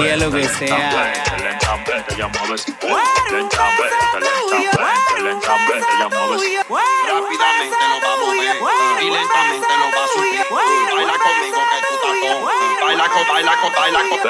haría lo que sea. Rápidamente lo va a mover y lentamente lo va a subir. Baila conmigo que tú estás con. Baila con, baila con, baila con.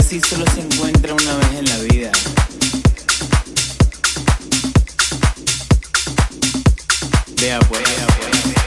Así solo se encuentra una vez en la vida. Vea pues, vea pues.